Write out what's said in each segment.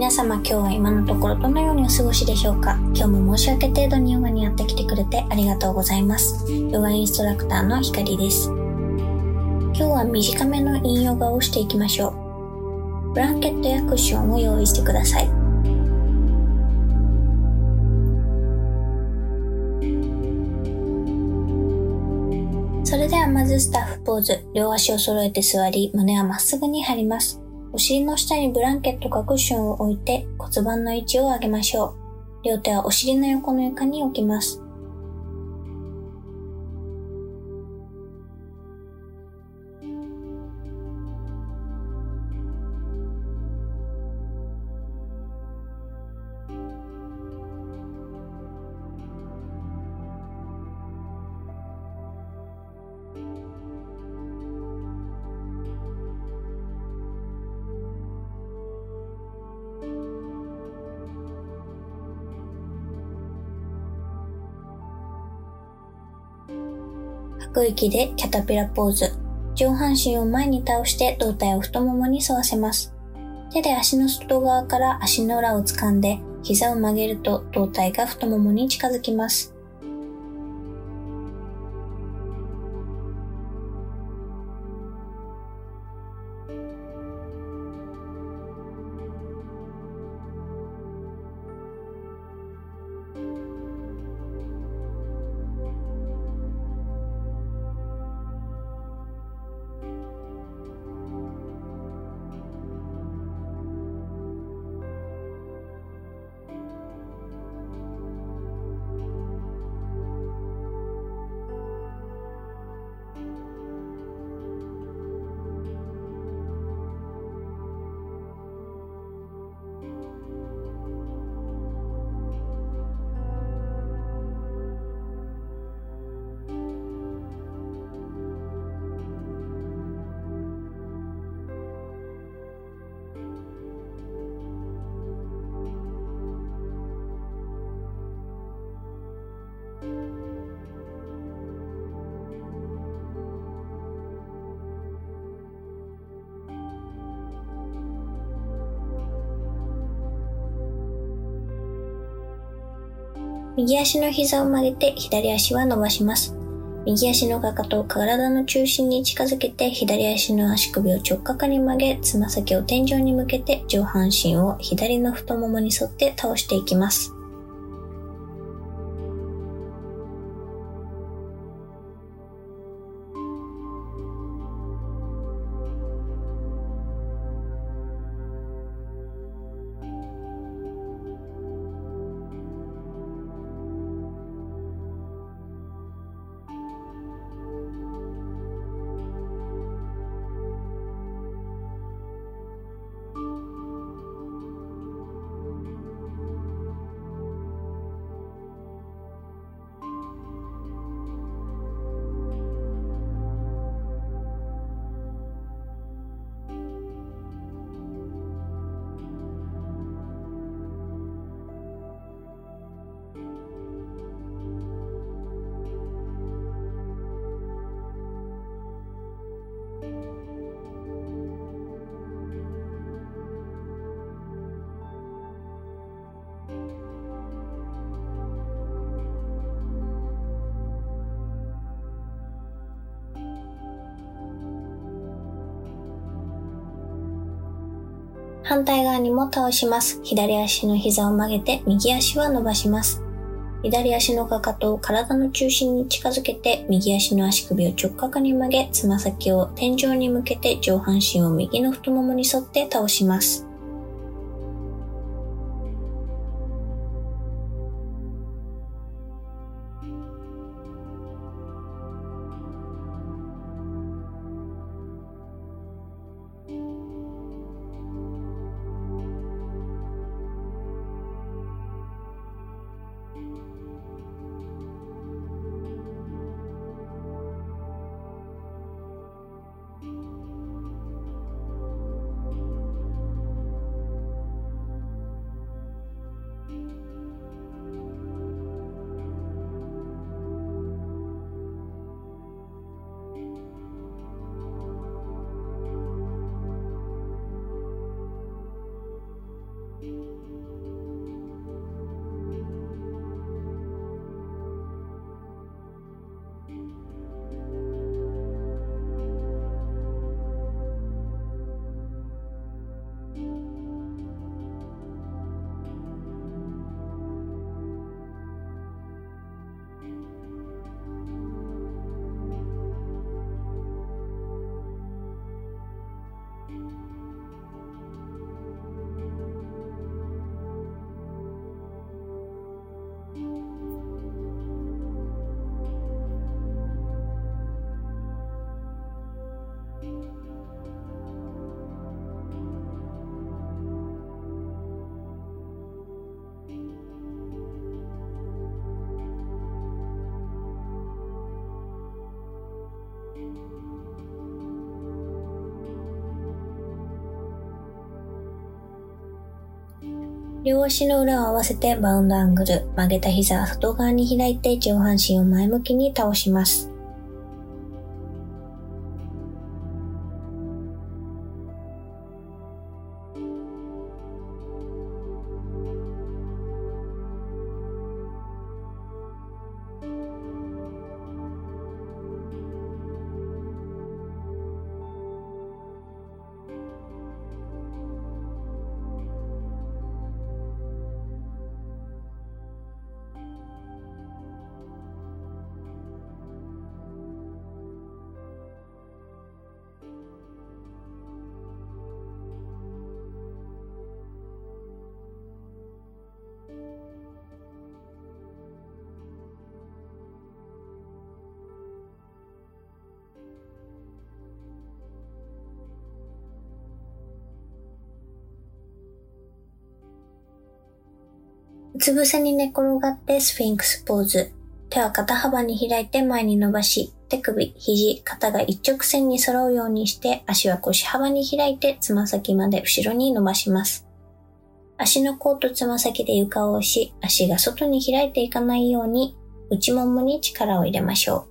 皆様今日は今のところどのようにお過ごしでしょうか？今日も申し訳程度にヨガにやってきてくれてありがとうございます。ヨガインストラクターのひかりです。今日は短めの引ヨガをしていきましょう。ブランケットやクッションを用意してください。それではまずスタッフポーズ、両足を揃えて座り、胸はまっすぐに張ります。お尻の下にブランケットかクッションを置いて骨盤の位置を上げましょう。両手はお尻の横の床に置きます。吐く息でキャタピラポーズ。上半身を前に倒して胴体を太ももに沿わせます。手で足の外側から足の裏を掴んで膝を曲げると胴体が太ももに近づきます。右足の膝を曲げて左足は伸ばします。右足のかかとを体の中心に近づけて左足の足首を直角に曲げ、つま先を天井に向けて上半身を左の太ももに沿って倒していきます。反対側にも倒します。左足の膝を曲げて右足は伸ばします。左足のかかとを体の中心に近づけて右足の足首を直角に曲げ、つま先を天井に向けて上半身を右の太ももに沿って倒します。両足の裏を合わせてバウンドアングル、曲げた膝は外側に開いて上半身を前向きに倒します。うつ伏せに寝転がってスフィンクスポーズ。手は肩幅に開いて前に伸ばし、手首、肘、肩が一直線に揃うようにして、足は腰幅に開いてつま先まで後ろに伸ばします。足の甲とつま先で床を押し、足が外に開いていかないように、内ももに力を入れましょう。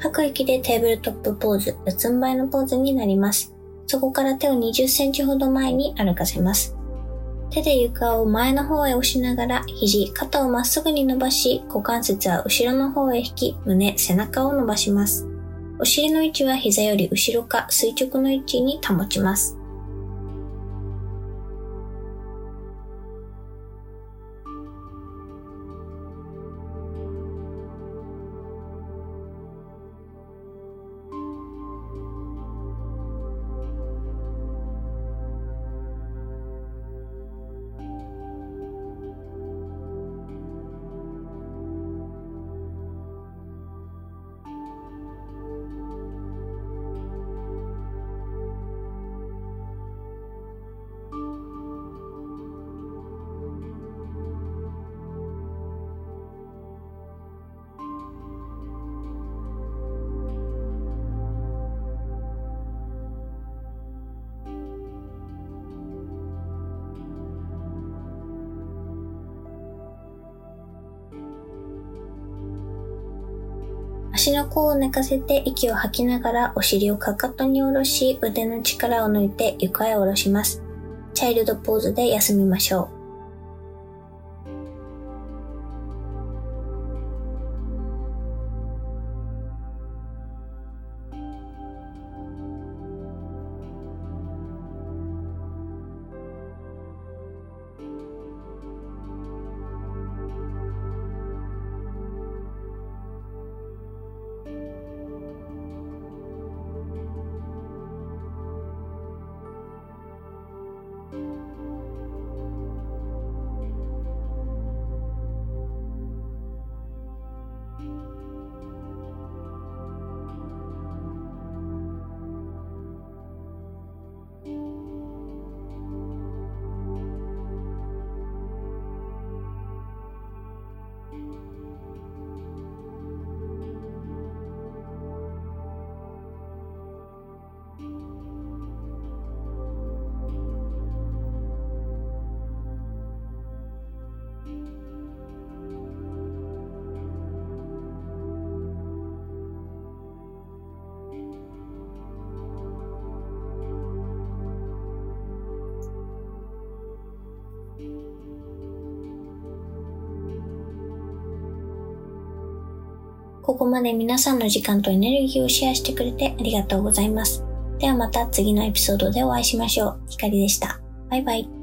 吐く息でテーブルトップポーズ、四つん這いのポーズになります。そこから手を20センチほど前に歩かせます。手で床を前の方へ押しながら、肘、肩をまっすぐに伸ばし、股関節は後ろの方へ引き、胸、背中を伸ばします。お尻の位置は膝より後ろか垂直の位置に保ちます。足の甲を寝かせて息を吐きながらお尻をかかとに下ろし腕の力を抜いて床へ下ろします。チャイルドポーズで休みましょう。ここまで皆さんの時間とエネルギーをシェアしてくれてありがとうございます。ではまた次のエピソードでお会いしましょう。ひかりでした。バイバイ。